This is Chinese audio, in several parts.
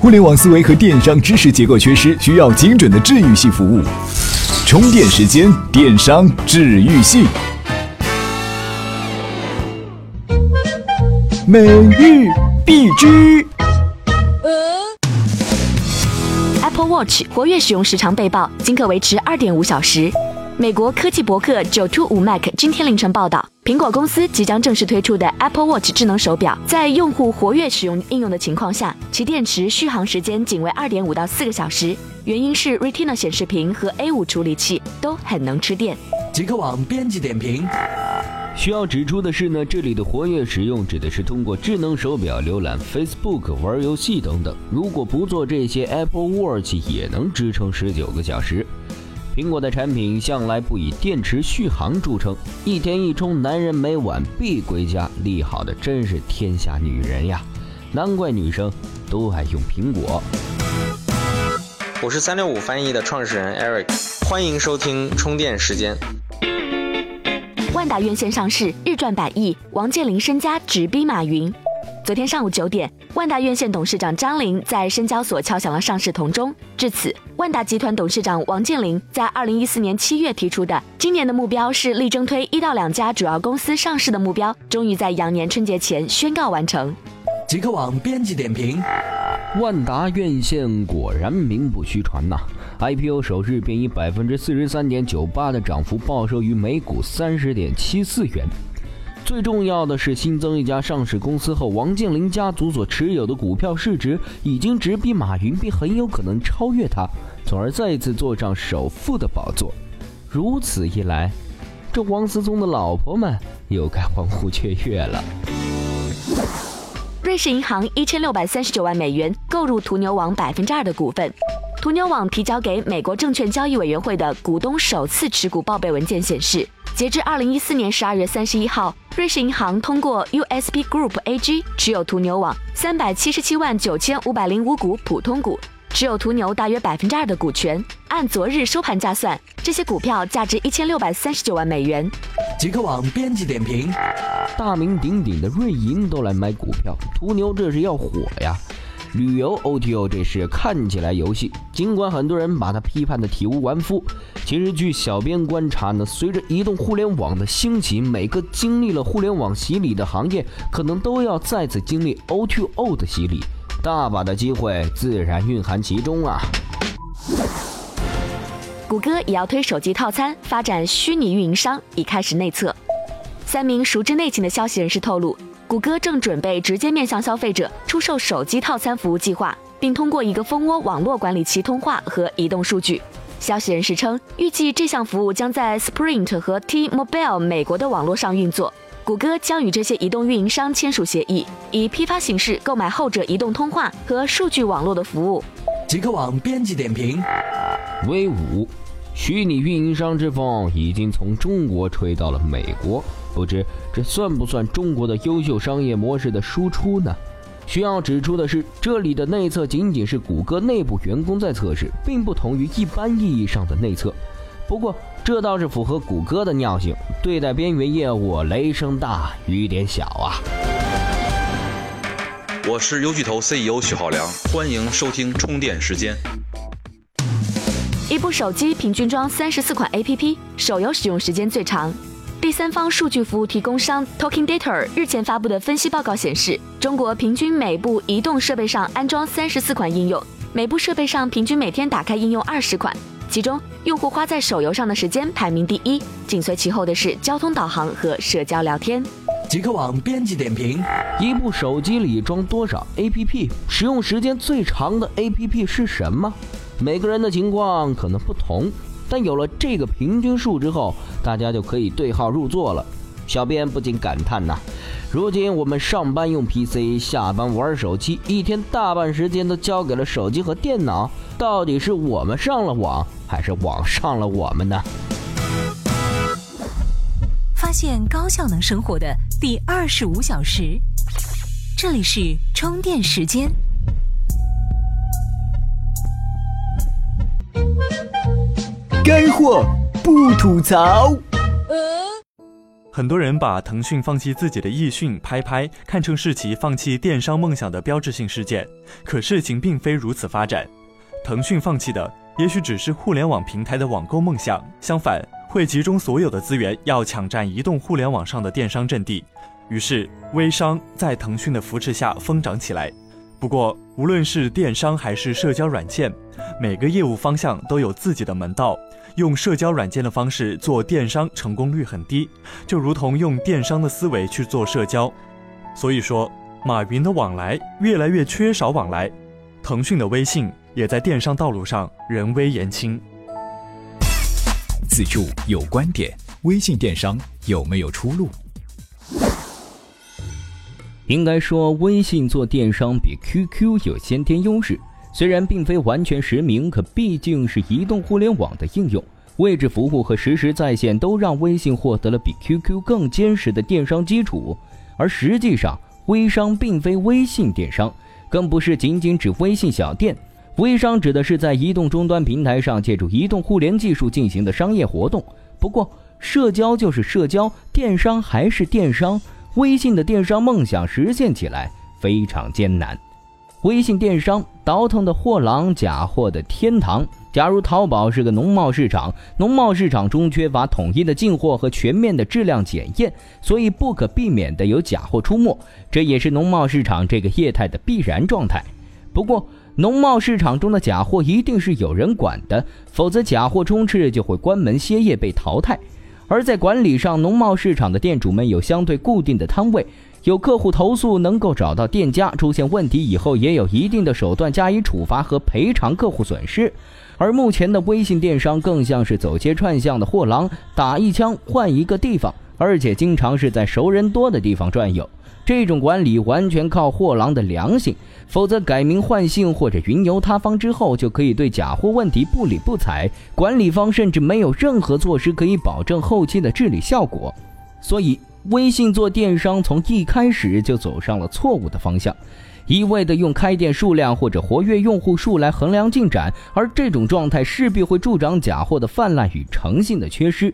互联网思维和电商知识结构缺失，需要精准的治愈系服务。充电时间，电商治愈系。每日必知。Apple Watch 活跃使用时长被曝，仅可维持二点五小时。美国科技博客九 to 五 Mac 今天凌晨报道，苹果公司即将正式推出的 Apple Watch 智能手表，在用户活跃使用应用的情况下，其电池续航时间仅为二点五到四个小时。原因是 Retina 显示屏和 A 五处理器都很能吃电。极客网编辑点评：需要指出的是呢，这里的活跃使用指的是通过智能手表浏览 Facebook、玩游戏等等。如果不做这些，Apple Watch 也能支撑十九个小时。苹果的产品向来不以电池续航著称，一天一充，男人每晚必归家，利好的真是天下女人呀！难怪女生都爱用苹果。我是三六五翻译的创始人 Eric，欢迎收听充电时间。万达院线上市，日赚百亿，王健林身家直逼马云。昨天上午九点，万达院线董事长张林在深交所敲响了上市铜钟。至此，万达集团董事长王健林在二零一四年七月提出的今年的目标是力争推一到两家主要公司上市的目标，终于在羊年春节前宣告完成。极客网编辑点评：万达院线果然名不虚传呐、IPO 首日便以百分之四十三点九八的涨幅报收于每股三十点七四元。最重要的是，新增一家上市公司后，王健林家族所持有的股票市值已经直逼马云，并很有可能超越他，从而再一次坐上首富的宝座。如此一来，这王思聪的老婆们又该欢呼雀跃了。瑞士银行一千六百三十九万美元购入途牛网百分之二的股份。途牛网提交给美国证券交易委员会的股东首次持股报备文件显示，截至二零一四年十二月三十一号，瑞士银行通过 USB Group AG 持有途牛网三百七十七万九千五百零五股普通股，持有途牛大约百分之二的股权。按昨日收盘价算，这些股票价值一千六百三十九万美元。极客网编辑点评：大名鼎鼎的瑞银都来买股票，途牛这是要火呀！旅游 OTO 这是看起来游戏，尽管很多人把它批判的体无完肤，其实据小编观察呢，随着移动互联网的兴起，每个经历了互联网洗礼的行业，可能都要再次经历 O2O 的洗礼，大把的机会自然蕴含其中啊！谷歌也要推手机套餐，发展虚拟运营商，已开始内测。三名熟知内情的消息人士透露，谷歌正准备直接面向消费者出售手机套餐服务计划，并通过一个蜂窝网络管理其通话和移动数据。消息人士称，预计这项服务将在 Sprint 和 T-Mobile 美国的网络上运作。谷歌将与这些移动运营商签署协议，以批发形式购买后者移动通话和数据网络的服务。极客网编辑点评：V 五，虚拟运营商之风已经从中国吹到了美国，不知这算不算中国的优秀商业模式的输出呢？需要指出的是，这里的内测仅仅是谷歌内部员工在测试，并不同于一般意义上的内测。不过，这倒是符合谷歌的尿性，对待边缘业务雷声大雨点小啊。我是优巨头 CEO 许浩良，欢迎收听充电时间。一部手机平均装三十四款 APP，手游使用时间最长。第三方数据服务提供商 Talking Data 日前发布的分析报告显示，中国平均每部移动设备上安装三十四款应用，每部设备上平均每天打开应用二十款。其中，用户花在手游上的时间排名第一，紧随其后的是交通导航和社交聊天。极客网编辑点评：一部手机里装多少 APP？使用时间最长的 APP 是什么？每个人的情况可能不同，但有了这个平均数之后，大家就可以对号入座了。小编不禁感叹呐、如今我们上班用 PC，下班玩手机，一天大半时间都交给了手机和电脑，到底是我们上了网，还是网上了我们呢？发现高效能生活的第二十五小时，这里是充电时间。干货不吐槽。很多人把腾讯放弃自己的易讯、拍拍看成是其放弃电商梦想的标志性事件，可事情并非如此发展。腾讯放弃的也许只是互联网平台的网购梦想，相反，会集中所有的资源要抢占移动互联网上的电商阵地。于是，微商在腾讯的扶持下疯长起来。不过，无论是电商还是社交软件，每个业务方向都有自己的门道。用社交软件的方式做电商，成功率很低，就如同用电商的思维去做社交。所以说，马云的往来越来越缺少往来，腾讯的微信也在电商道路上人微言轻。此处有观点：微信电商有没有出路？应该说，微信做电商比 QQ 有先天优势。虽然并非完全实名，可毕竟是移动互联网的应用，位置服务和实时在线都让微信获得了比 QQ 更坚实的电商基础。而实际上，微商并非微信电商，更不是仅仅指微信小店。微商指的是在移动终端平台上借助移动互联技术进行的商业活动。不过，社交就是社交，电商还是电商。微信的电商梦想实现起来非常艰难。微信电商倒腾的货郎，假货的天堂。假如淘宝是个农贸市场，农贸市场中缺乏统一的进货和全面的质量检验，所以不可避免的有假货出没，这也是农贸市场这个业态的必然状态。不过，农贸市场中的假货一定是有人管的，否则假货充斥就会关门歇业被淘汰。而在管理上，农贸市场的店主们有相对固定的摊位。有客户投诉，能够找到店家，出现问题以后也有一定的手段加以处罚和赔偿客户损失。而目前的微信电商更像是走街串巷的货郎，打一枪换一个地方，而且经常是在熟人多的地方转悠。这种管理完全靠货郎的良心，否则改名换姓或者云游他方之后，就可以对假货问题不理不睬。管理方甚至没有任何措施可以保证后期的治理效果。所以。微信做电商从一开始就走上了错误的方向，一味的用开店数量或者活跃用户数来衡量进展，而这种状态势必会助长假货的泛滥与诚信的缺失。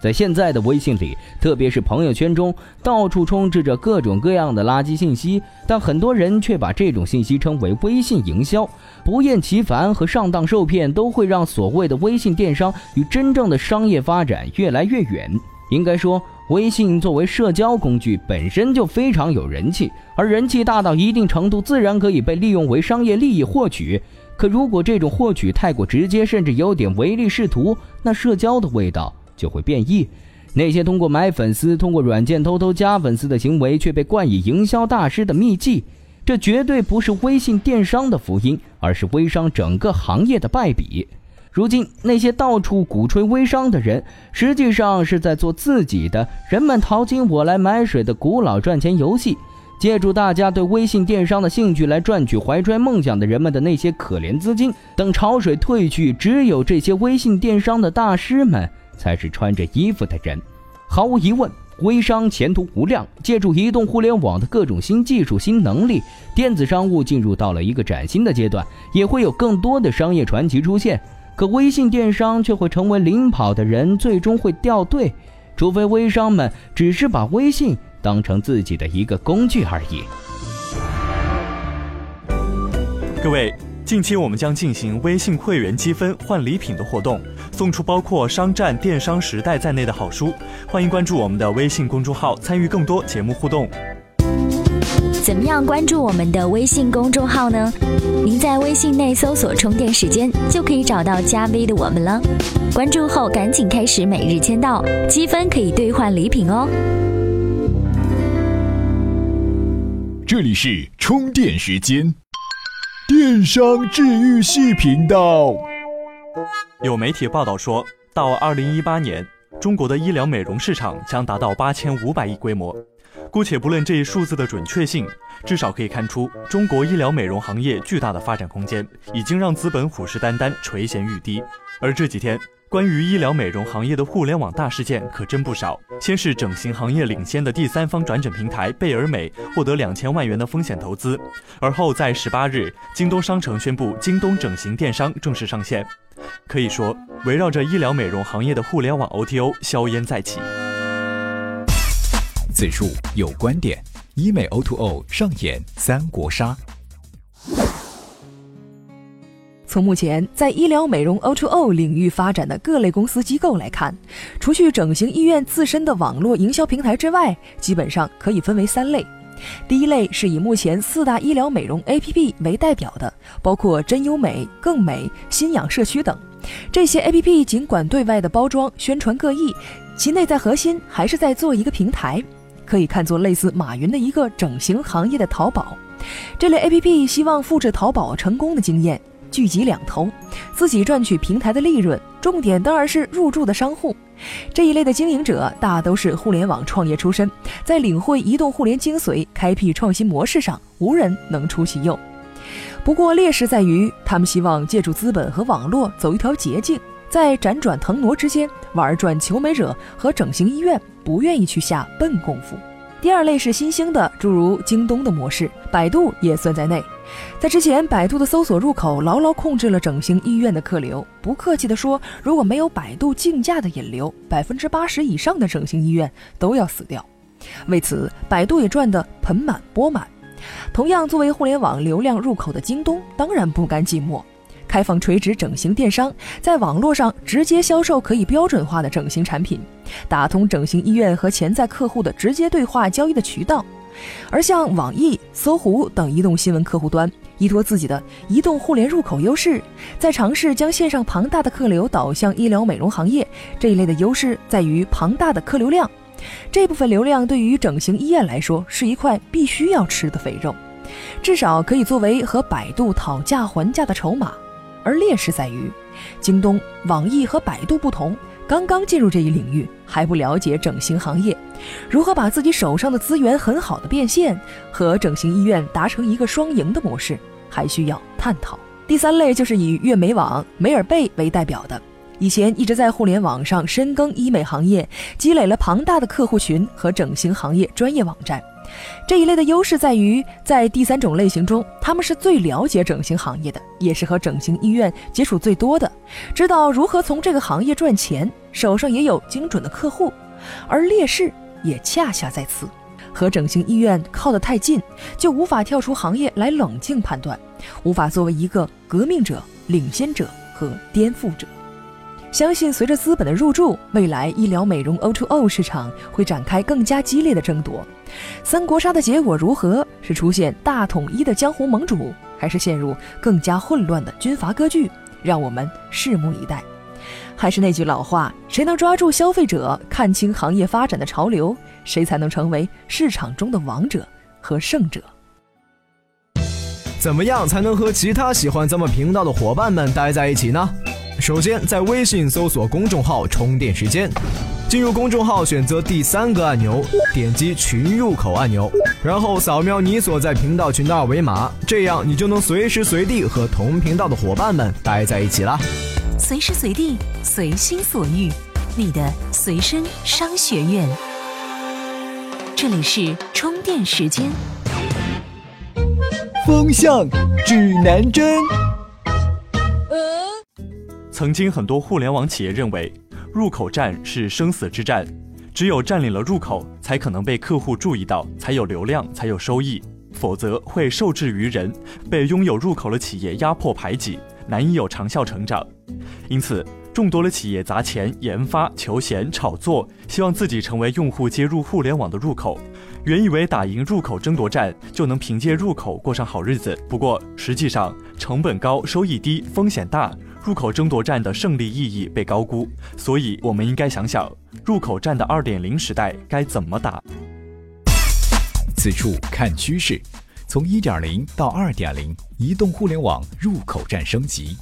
在现在的微信里，特别是朋友圈中，到处充斥着各种各样的垃圾信息，但很多人却把这种信息称为微信营销，不厌其烦和上当受骗，都会让所谓的微信电商与真正的商业发展越来越远。应该说。微信作为社交工具本身就非常有人气，而人气大到一定程度，自然可以被利用为商业利益获取。可如果这种获取太过直接，甚至有点唯利是图，那社交的味道就会变异。那些通过买粉丝、通过软件偷偷加粉丝的行为，却被冠以营销大师的秘籍，这绝对不是微信电商的福音，而是微商整个行业的败笔。如今，那些到处鼓吹微商的人，实际上是在做自己的“人们淘金，我来买水”的古老赚钱游戏，借助大家对微信电商的兴趣来赚取怀揣梦想的人们的那些可怜资金。等潮水退去，只有这些微信电商的大师们才是穿着衣服的人。毫无疑问，微商前途无量。借助移动互联网的各种新技术、新能力，电子商务进入到了一个崭新的阶段，也会有更多的商业传奇出现。可微信电商却会成为领跑的人，最终会掉队，除非微商们只是把微信当成自己的一个工具而已。各位，近期我们将进行微信会员积分换礼品的活动，送出包括《商战》《电商时代》在内的好书，欢迎关注我们的微信公众号，参与更多节目互动。怎么样关注我们的微信公众号呢？您在微信内搜索“充电时间”，就可以找到加 V 的我们了。关注后赶紧开始每日签到，积分可以兑换礼品哦。这里是充电时间，电商治愈系频道。有媒体报道说，到二零一八年，中国的医疗美容市场将达到八千五百亿规模。姑且不论这一数字的准确性，至少可以看出中国医疗美容行业巨大的发展空间，已经让资本虎视眈眈、垂涎欲滴。而这几天，关于医疗美容行业的互联网大事件可真不少。先是整形行业领先的第三方转诊平台贝尔美获得两千万元的风险投资，而后在十八日，京东商城宣布京东整形电商正式上线。可以说，围绕着医疗美容行业的互联网 OTO 硝烟再起。此处有观点，医美 O2O O 上演三国杀。从目前在医疗美容 O2O 领域发展的各类公司机构来看，除去整形医院自身的网络营销平台之外，基本上可以分为三类。第一类是以目前四大医疗美容 APP 为代表的，包括真优美、更美、新氧社区等。这些 APP 尽管对外的包装宣传各异，其内在核心还是在做一个平台，可以看作类似马云的一个整形行业的淘宝。这类 APP 希望复制淘宝成功的经验。聚集两头，自己赚取平台的利润，重点当然是入驻的商户。这一类的经营者大都是互联网创业出身，在领会移动互联精髓、开辟创新模式上，无人能出其右。不过劣势在于，他们希望借助资本和网络走一条捷径，在辗转腾挪之间玩转求美者和整形医院，不愿意去下笨功夫。第二类是新兴的，诸如京东的模式，百度也算在内。在之前，百度的搜索入口牢牢控制了整形医院的客流。不客气地说，如果没有百度竞价的引流，百分之八十以上的整形医院都要死掉。为此，百度也赚得盆满钵满。同样，作为互联网流量入口的京东，当然不甘寂寞。开放垂直整形电商，在网络上直接销售可以标准化的整形产品，打通整形医院和潜在客户的直接对话交易的渠道。而像网易、搜狐等移动新闻客户端，依托自己的移动互联入口优势，在尝试将线上庞大的客流导向医疗美容行业。这一类的优势在于庞大的客流量，这部分流量对于整形医院来说是一块必须要吃的肥肉，至少可以作为和百度讨价还价的筹码。而劣势在于，京东、网易和百度不同，刚刚进入这一领域，还不了解整形行业，如何把自己手上的资源很好的变现，和整形医院达成一个双赢的模式，还需要探讨。第三类就是以悦美网、美尔贝为代表的，以前一直在互联网上深耕医美行业，积累了庞大的客户群和整形行业专业网站。这一类的优势在于，在第三种类型中，他们是最了解整形行业的，也是和整形医院接触最多的，知道如何从这个行业赚钱，手上也有精准的客户。而劣势也恰恰在此，和整形医院靠得太近，就无法跳出行业来冷静判断，无法作为一个革命者、领先者和颠覆者。相信随着资本的入驻，未来医疗美容 O2O 市场会展开更加激烈的争夺。三国杀的结果如何？是出现大统一的江湖盟主，还是陷入更加混乱的军阀割据？让我们拭目以待。还是那句老话，谁能抓住消费者，看清行业发展的潮流，谁才能成为市场中的王者和胜者。怎么样才能和其他喜欢咱们频道的伙伴们待在一起呢？首先，在微信搜索公众号“充电时间”，进入公众号，选择第三个按钮，点击群入口按钮，然后扫描你所在频道群的二维码，这样你就能随时随地和同频道的伙伴们待在一起啦。随时随地，随心所欲，你的随身商学院。这里是充电时间。风向指南针。曾经很多互联网企业认为，入口战是生死之战，只有占领了入口，才可能被客户注意到，才有流量，才有收益，否则会受制于人，被拥有入口的企业压迫排挤，难以有长效成长。因此，众多的企业砸钱研发、求贤、炒作，希望自己成为用户接入互联网的入口。原以为打赢入口争夺战就能凭借入口过上好日子，不过实际上成本高、收益低、风险大。入口争夺战的胜利意义被高估，所以我们应该想想入口战的二点零时代该怎么打。此处看趋势，从一点零到二点零，移动互联网入口战升级。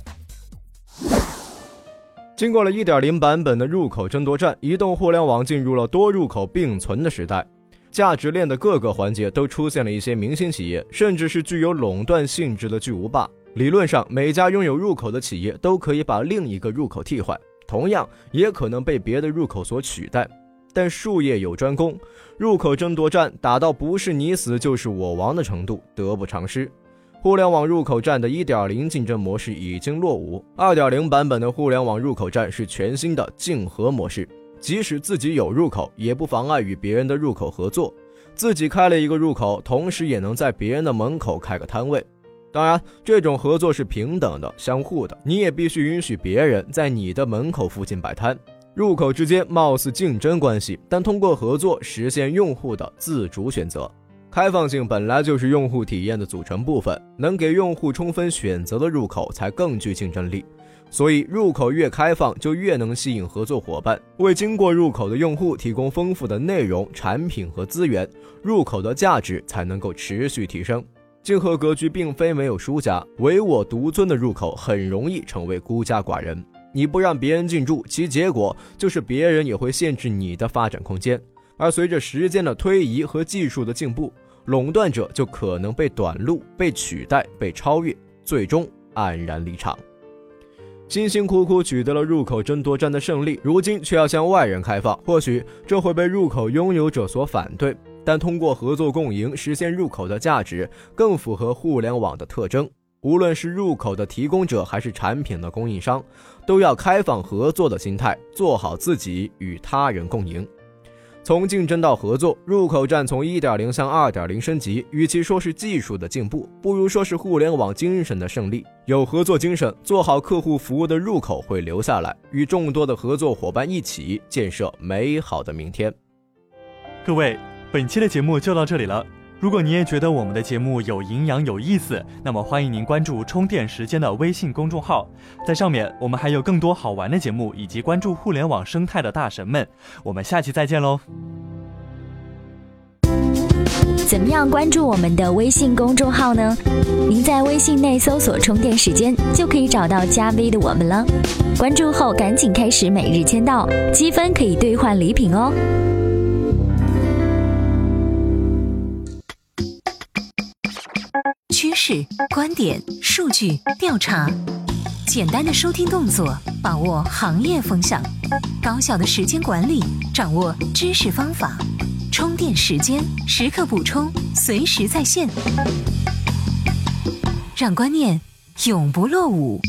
经过了一点零版本的入口争夺战，移动互联网进入了多入口并存的时代，价值链的各个环节都出现了一些明星企业，甚至是具有垄断性质的巨无霸。理论上，每家拥有入口的企业都可以把另一个入口替换，同样也可能被别的入口所取代。但术业有专攻，入口争夺战打到不是你死就是我亡的程度，得不偿失。互联网入口战的一点零竞争模式已经落伍，二点零版本的互联网入口战是全新的竞合模式。即使自己有入口，也不妨碍与别人的入口合作。自己开了一个入口，同时也能在别人的门口开个摊位。当然，这种合作是平等的、相互的。你也必须允许别人在你的门口附近摆摊。入口之间貌似竞争关系，但通过合作实现用户的自主选择。开放性本来就是用户体验的组成部分，能给用户充分选择的入口才更具竞争力。所以，入口越开放，就越能吸引合作伙伴，为经过入口的用户提供丰富的内容、产品和资源，入口的价值才能够持续提升。竞合格局并非没有输家，唯我独尊的入口很容易成为孤家寡人。你不让别人进驻，其结果就是别人也会限制你的发展空间。而随着时间的推移和技术的进步，垄断者就可能被短路、被取代、被超越，最终黯然离场。辛辛苦苦取得了入口争夺战的胜利，如今却要向外人开放，或许这会被入口拥有者所反对。但通过合作共赢实现入口的价值，更符合互联网的特征。无论是入口的提供者，还是产品的供应商，都要开放合作的心态，做好自己，与他人共赢。从竞争到合作，入口站从1.0向2.0升级，与其说是技术的进步，不如说是互联网精神的胜利。有合作精神，做好客户服务的入口会留下来，与众多的合作伙伴一起建设美好的明天。各位，本期的节目就到这里了。如果你也觉得我们的节目有营养、有意思，那么欢迎您关注“充电时间”的微信公众号，在上面我们还有更多好玩的节目，以及关注互联网生态的大神们。我们下期再见喽！怎么样关注我们的微信公众号呢？您在微信内搜索“充电时间”就可以找到加 V 的我们了。关注后赶紧开始每日签到，积分可以兑换礼品哦。观点、数据调查，简单的收听动作，把握行业风向；高效的时间管理，掌握知识方法。充电时间，时刻补充，随时在线，让观念永不落伍。